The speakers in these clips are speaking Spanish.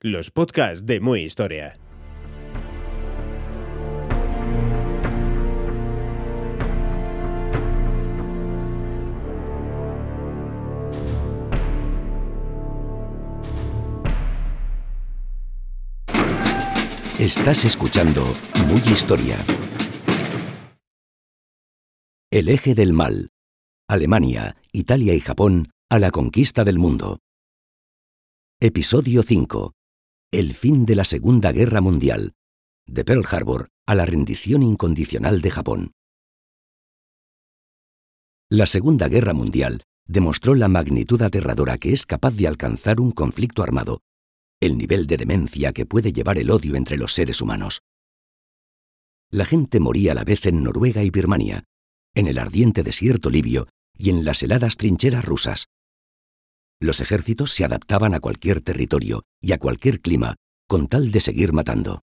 los podcasts de Muy Historia. Estás escuchando Muy Historia. El eje del mal. Alemania, Italia y Japón a la conquista del mundo. Episodio 5. El fin de la Segunda Guerra Mundial. De Pearl Harbor a la rendición incondicional de Japón. La Segunda Guerra Mundial demostró la magnitud aterradora que es capaz de alcanzar un conflicto armado, el nivel de demencia que puede llevar el odio entre los seres humanos. La gente moría a la vez en Noruega y Birmania, en el ardiente desierto libio y en las heladas trincheras rusas. Los ejércitos se adaptaban a cualquier territorio y a cualquier clima con tal de seguir matando.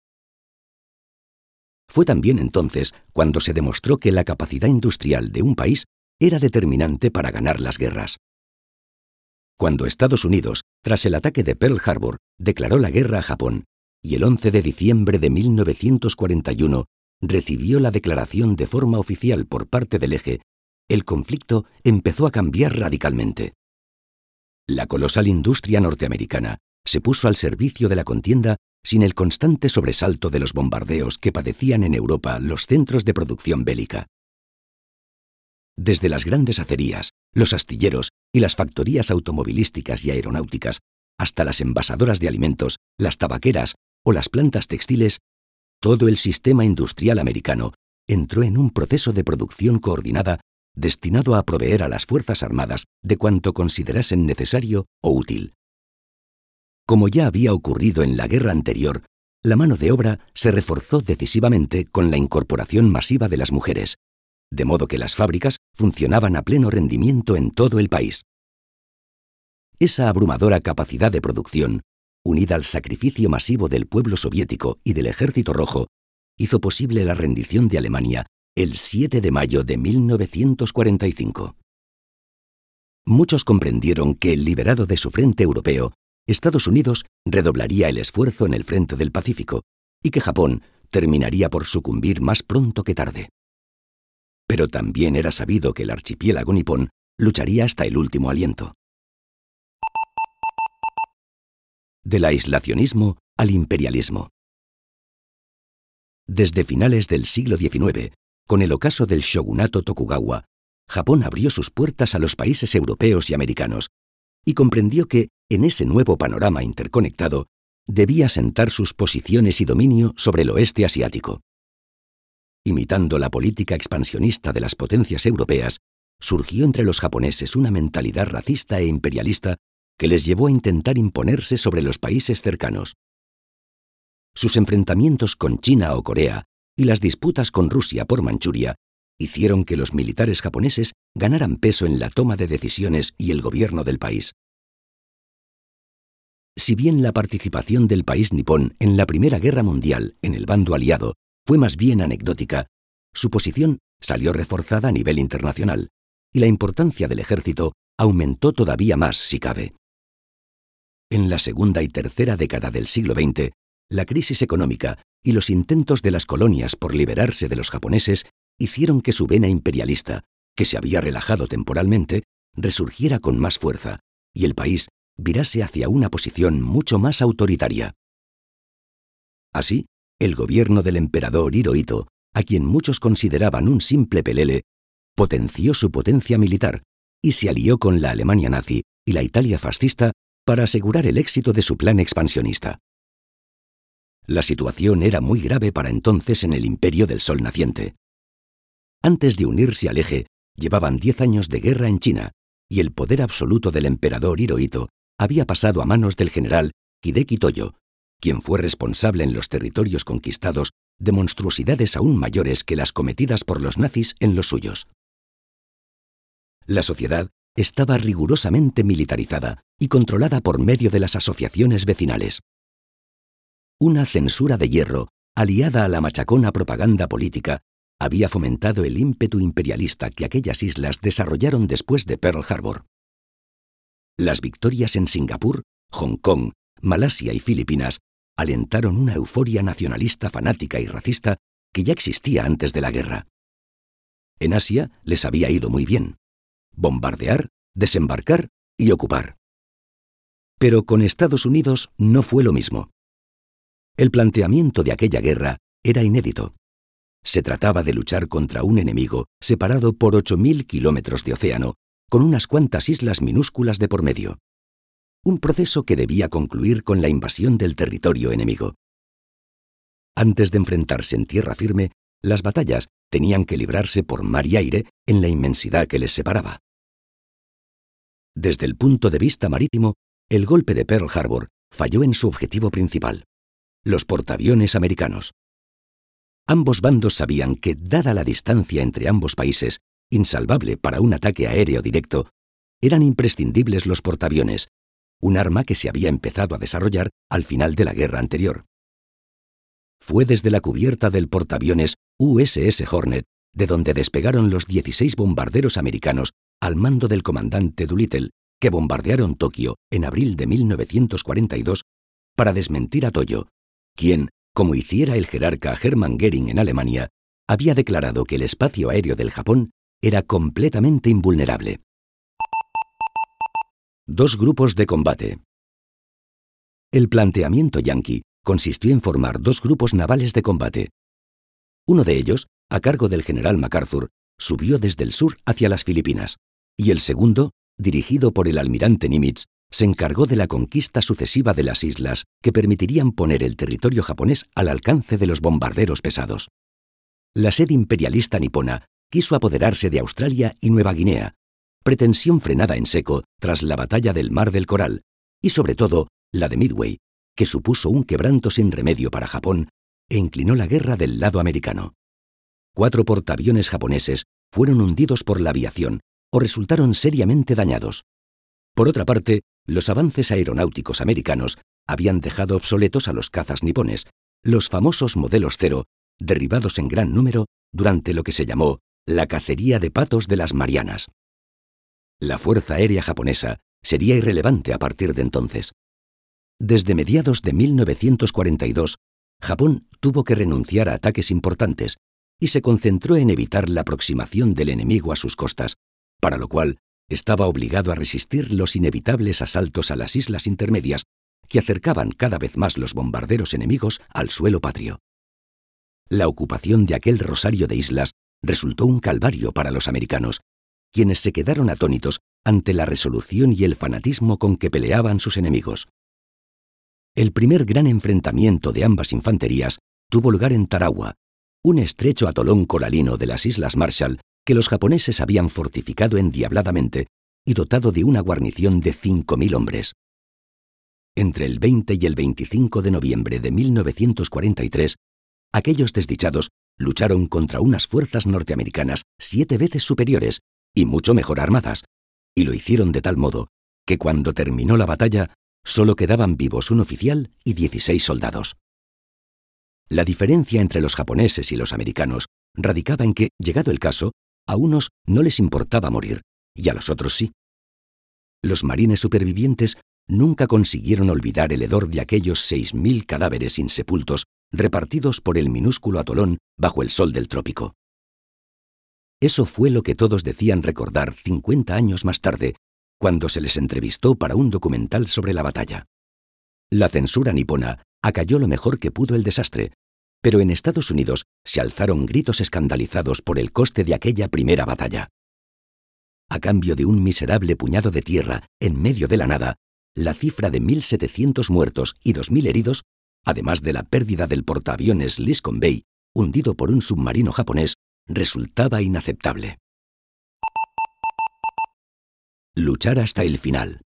Fue también entonces cuando se demostró que la capacidad industrial de un país era determinante para ganar las guerras. Cuando Estados Unidos, tras el ataque de Pearl Harbor, declaró la guerra a Japón, y el 11 de diciembre de 1941 recibió la declaración de forma oficial por parte del eje, el conflicto empezó a cambiar radicalmente. La colosal industria norteamericana se puso al servicio de la contienda sin el constante sobresalto de los bombardeos que padecían en Europa los centros de producción bélica. Desde las grandes acerías, los astilleros y las factorías automovilísticas y aeronáuticas, hasta las envasadoras de alimentos, las tabaqueras o las plantas textiles, todo el sistema industrial americano entró en un proceso de producción coordinada destinado a proveer a las Fuerzas Armadas de cuanto considerasen necesario o útil. Como ya había ocurrido en la guerra anterior, la mano de obra se reforzó decisivamente con la incorporación masiva de las mujeres, de modo que las fábricas funcionaban a pleno rendimiento en todo el país. Esa abrumadora capacidad de producción, unida al sacrificio masivo del pueblo soviético y del Ejército Rojo, hizo posible la rendición de Alemania el 7 de mayo de 1945. Muchos comprendieron que, liberado de su frente europeo, Estados Unidos redoblaría el esfuerzo en el frente del Pacífico y que Japón terminaría por sucumbir más pronto que tarde. Pero también era sabido que el archipiélago nipón lucharía hasta el último aliento. Del aislacionismo al imperialismo. Desde finales del siglo XIX, con el ocaso del shogunato Tokugawa, Japón abrió sus puertas a los países europeos y americanos y comprendió que, en ese nuevo panorama interconectado, debía sentar sus posiciones y dominio sobre el oeste asiático. Imitando la política expansionista de las potencias europeas, surgió entre los japoneses una mentalidad racista e imperialista que les llevó a intentar imponerse sobre los países cercanos. Sus enfrentamientos con China o Corea y las disputas con Rusia por Manchuria hicieron que los militares japoneses ganaran peso en la toma de decisiones y el gobierno del país. Si bien la participación del país nipón en la Primera Guerra Mundial en el bando aliado fue más bien anecdótica, su posición salió reforzada a nivel internacional y la importancia del ejército aumentó todavía más si cabe. En la segunda y tercera década del siglo XX, la crisis económica y los intentos de las colonias por liberarse de los japoneses hicieron que su vena imperialista, que se había relajado temporalmente, resurgiera con más fuerza, y el país virase hacia una posición mucho más autoritaria. Así, el gobierno del emperador Hirohito, a quien muchos consideraban un simple pelele, potenció su potencia militar y se alió con la Alemania nazi y la Italia fascista para asegurar el éxito de su plan expansionista. La situación era muy grave para entonces en el imperio del sol naciente. Antes de unirse al eje, llevaban diez años de guerra en China, y el poder absoluto del emperador Hirohito había pasado a manos del general Hideki Toyo, quien fue responsable en los territorios conquistados de monstruosidades aún mayores que las cometidas por los nazis en los suyos. La sociedad estaba rigurosamente militarizada y controlada por medio de las asociaciones vecinales. Una censura de hierro, aliada a la machacona propaganda política, había fomentado el ímpetu imperialista que aquellas islas desarrollaron después de Pearl Harbor. Las victorias en Singapur, Hong Kong, Malasia y Filipinas alentaron una euforia nacionalista fanática y racista que ya existía antes de la guerra. En Asia les había ido muy bien. Bombardear, desembarcar y ocupar. Pero con Estados Unidos no fue lo mismo. El planteamiento de aquella guerra era inédito. Se trataba de luchar contra un enemigo separado por 8.000 kilómetros de océano, con unas cuantas islas minúsculas de por medio. Un proceso que debía concluir con la invasión del territorio enemigo. Antes de enfrentarse en tierra firme, las batallas tenían que librarse por mar y aire en la inmensidad que les separaba. Desde el punto de vista marítimo, el golpe de Pearl Harbor falló en su objetivo principal, los portaaviones americanos. Ambos bandos sabían que, dada la distancia entre ambos países, insalvable para un ataque aéreo directo, eran imprescindibles los portaaviones, un arma que se había empezado a desarrollar al final de la guerra anterior. Fue desde la cubierta del portaaviones USS Hornet de donde despegaron los 16 bombarderos americanos al mando del comandante Doolittle, que bombardearon Tokio en abril de 1942 para desmentir a Toyo, quien, como hiciera el jerarca Hermann Goering en Alemania, había declarado que el espacio aéreo del Japón era completamente invulnerable. Dos grupos de combate. El planteamiento yanqui consistió en formar dos grupos navales de combate. Uno de ellos, a cargo del general MacArthur, subió desde el sur hacia las Filipinas, y el segundo, dirigido por el almirante Nimitz, se encargó de la conquista sucesiva de las islas que permitirían poner el territorio japonés al alcance de los bombarderos pesados. La sede imperialista nipona quiso apoderarse de Australia y Nueva Guinea, pretensión frenada en seco tras la batalla del Mar del Coral, y sobre todo la de Midway, que supuso un quebranto sin remedio para Japón e inclinó la guerra del lado americano. Cuatro portaaviones japoneses fueron hundidos por la aviación o resultaron seriamente dañados. Por otra parte, los avances aeronáuticos americanos habían dejado obsoletos a los cazas nipones, los famosos modelos cero, derribados en gran número durante lo que se llamó la cacería de patos de las Marianas. La Fuerza Aérea japonesa sería irrelevante a partir de entonces. Desde mediados de 1942, Japón tuvo que renunciar a ataques importantes y se concentró en evitar la aproximación del enemigo a sus costas, para lo cual estaba obligado a resistir los inevitables asaltos a las islas intermedias que acercaban cada vez más los bombarderos enemigos al suelo patrio. La ocupación de aquel rosario de islas resultó un calvario para los americanos, quienes se quedaron atónitos ante la resolución y el fanatismo con que peleaban sus enemigos. El primer gran enfrentamiento de ambas infanterías tuvo lugar en Tarawa, un estrecho atolón coralino de las Islas Marshall que los japoneses habían fortificado endiabladamente y dotado de una guarnición de 5.000 hombres. Entre el 20 y el 25 de noviembre de 1943, aquellos desdichados lucharon contra unas fuerzas norteamericanas siete veces superiores y mucho mejor armadas, y lo hicieron de tal modo que cuando terminó la batalla solo quedaban vivos un oficial y 16 soldados. La diferencia entre los japoneses y los americanos radicaba en que, llegado el caso, a unos no les importaba morir y a los otros sí. Los marines supervivientes nunca consiguieron olvidar el hedor de aquellos seis mil cadáveres insepultos repartidos por el minúsculo atolón bajo el sol del trópico. Eso fue lo que todos decían recordar 50 años más tarde, cuando se les entrevistó para un documental sobre la batalla. La censura nipona acalló lo mejor que pudo el desastre, pero en Estados Unidos se alzaron gritos escandalizados por el coste de aquella primera batalla. A cambio de un miserable puñado de tierra en medio de la nada, la cifra de 1.700 muertos y 2.000 heridos, además de la pérdida del portaaviones Liscon Bay, hundido por un submarino japonés, resultaba inaceptable. Luchar hasta el final.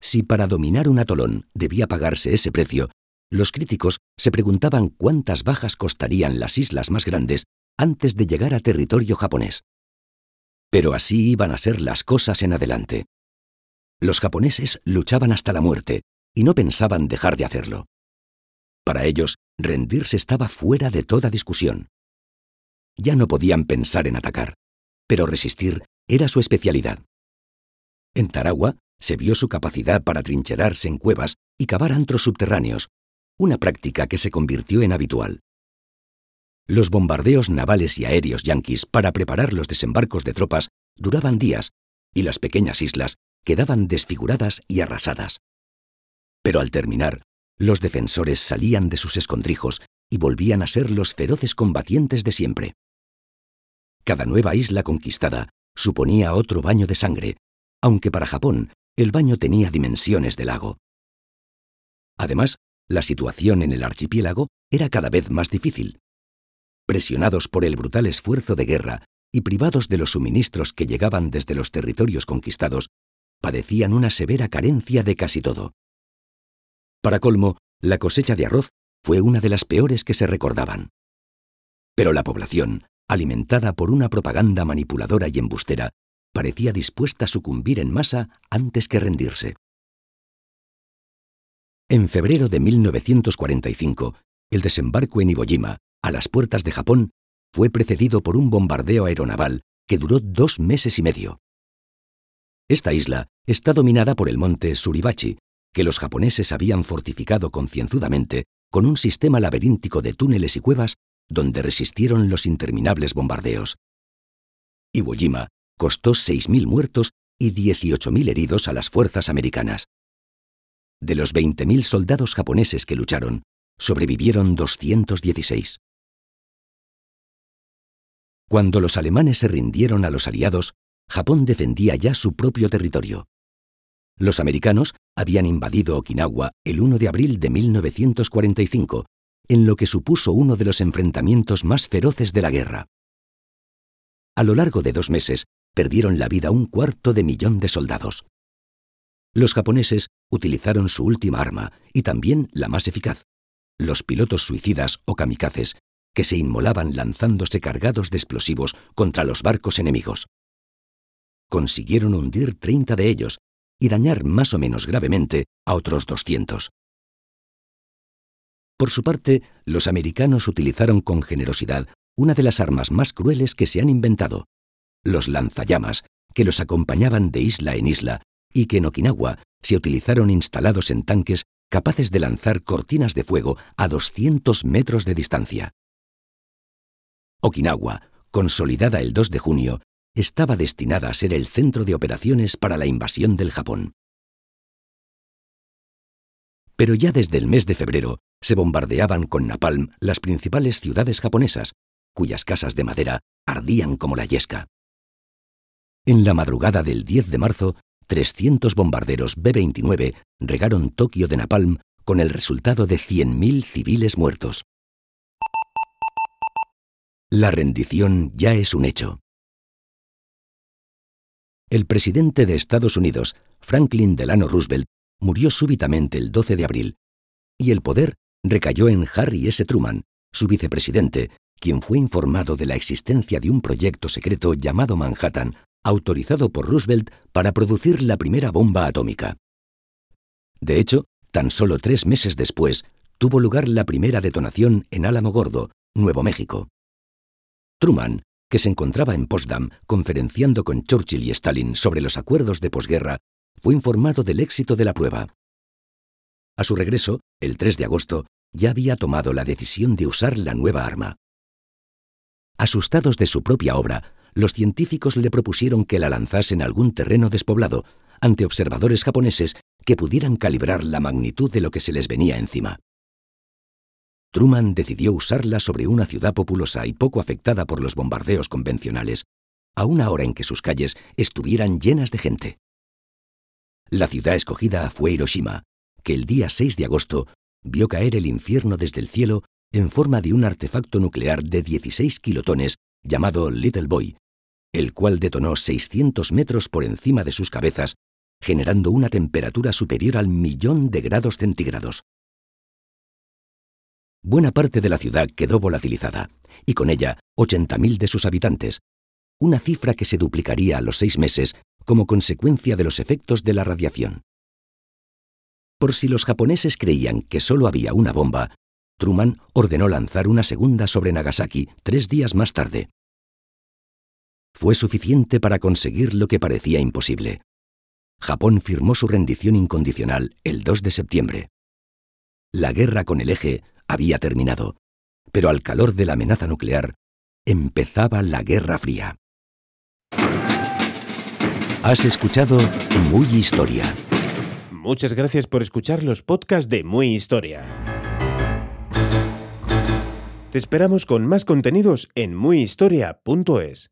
Si para dominar un atolón debía pagarse ese precio, los críticos se preguntaban cuántas bajas costarían las islas más grandes antes de llegar a territorio japonés. Pero así iban a ser las cosas en adelante. Los japoneses luchaban hasta la muerte y no pensaban dejar de hacerlo. Para ellos, rendirse estaba fuera de toda discusión. Ya no podían pensar en atacar, pero resistir era su especialidad. En Tarawa se vio su capacidad para trincherarse en cuevas y cavar antros subterráneos, una práctica que se convirtió en habitual. Los bombardeos navales y aéreos yanquis para preparar los desembarcos de tropas duraban días y las pequeñas islas quedaban desfiguradas y arrasadas. Pero al terminar, los defensores salían de sus escondrijos y volvían a ser los feroces combatientes de siempre. Cada nueva isla conquistada suponía otro baño de sangre, aunque para Japón el baño tenía dimensiones de lago. Además, la situación en el archipiélago era cada vez más difícil. Presionados por el brutal esfuerzo de guerra y privados de los suministros que llegaban desde los territorios conquistados, padecían una severa carencia de casi todo. Para colmo, la cosecha de arroz fue una de las peores que se recordaban. Pero la población, alimentada por una propaganda manipuladora y embustera, parecía dispuesta a sucumbir en masa antes que rendirse. En febrero de 1945, el desembarco en Iwo Jima, a las puertas de Japón, fue precedido por un bombardeo aeronaval que duró dos meses y medio. Esta isla está dominada por el monte Suribachi, que los japoneses habían fortificado concienzudamente con un sistema laberíntico de túneles y cuevas donde resistieron los interminables bombardeos. Iwo Jima costó 6.000 muertos y 18.000 heridos a las fuerzas americanas. De los 20.000 soldados japoneses que lucharon, sobrevivieron 216. Cuando los alemanes se rindieron a los aliados, Japón defendía ya su propio territorio. Los americanos habían invadido Okinawa el 1 de abril de 1945, en lo que supuso uno de los enfrentamientos más feroces de la guerra. A lo largo de dos meses, perdieron la vida un cuarto de millón de soldados. Los japoneses utilizaron su última arma y también la más eficaz, los pilotos suicidas o kamikazes, que se inmolaban lanzándose cargados de explosivos contra los barcos enemigos. Consiguieron hundir 30 de ellos y dañar más o menos gravemente a otros 200. Por su parte, los americanos utilizaron con generosidad una de las armas más crueles que se han inventado, los lanzallamas, que los acompañaban de isla en isla y que en Okinawa se utilizaron instalados en tanques capaces de lanzar cortinas de fuego a 200 metros de distancia. Okinawa, consolidada el 2 de junio, estaba destinada a ser el centro de operaciones para la invasión del Japón. Pero ya desde el mes de febrero se bombardeaban con napalm las principales ciudades japonesas, cuyas casas de madera ardían como la yesca. En la madrugada del 10 de marzo, 300 bombarderos B-29 regaron Tokio de napalm con el resultado de 100.000 civiles muertos. La rendición ya es un hecho el presidente de Estados Unidos, Franklin Delano Roosevelt, murió súbitamente el 12 de abril, y el poder recayó en Harry S. Truman, su vicepresidente, quien fue informado de la existencia de un proyecto secreto llamado Manhattan, autorizado por Roosevelt para producir la primera bomba atómica. De hecho, tan solo tres meses después, tuvo lugar la primera detonación en Álamo Gordo, Nuevo México. Truman que se encontraba en Potsdam conferenciando con Churchill y Stalin sobre los acuerdos de posguerra, fue informado del éxito de la prueba. A su regreso, el 3 de agosto, ya había tomado la decisión de usar la nueva arma. Asustados de su propia obra, los científicos le propusieron que la lanzase en algún terreno despoblado, ante observadores japoneses que pudieran calibrar la magnitud de lo que se les venía encima. Truman decidió usarla sobre una ciudad populosa y poco afectada por los bombardeos convencionales, a una hora en que sus calles estuvieran llenas de gente. La ciudad escogida fue Hiroshima, que el día 6 de agosto vio caer el infierno desde el cielo en forma de un artefacto nuclear de 16 kilotones llamado Little Boy, el cual detonó 600 metros por encima de sus cabezas generando una temperatura superior al millón de grados centígrados. Buena parte de la ciudad quedó volatilizada, y con ella 80.000 de sus habitantes, una cifra que se duplicaría a los seis meses como consecuencia de los efectos de la radiación. Por si los japoneses creían que solo había una bomba, Truman ordenó lanzar una segunda sobre Nagasaki tres días más tarde. Fue suficiente para conseguir lo que parecía imposible. Japón firmó su rendición incondicional el 2 de septiembre. La guerra con el eje había terminado, pero al calor de la amenaza nuclear empezaba la Guerra Fría. Has escuchado Muy Historia. Muchas gracias por escuchar los podcasts de Muy Historia. Te esperamos con más contenidos en muyhistoria.es.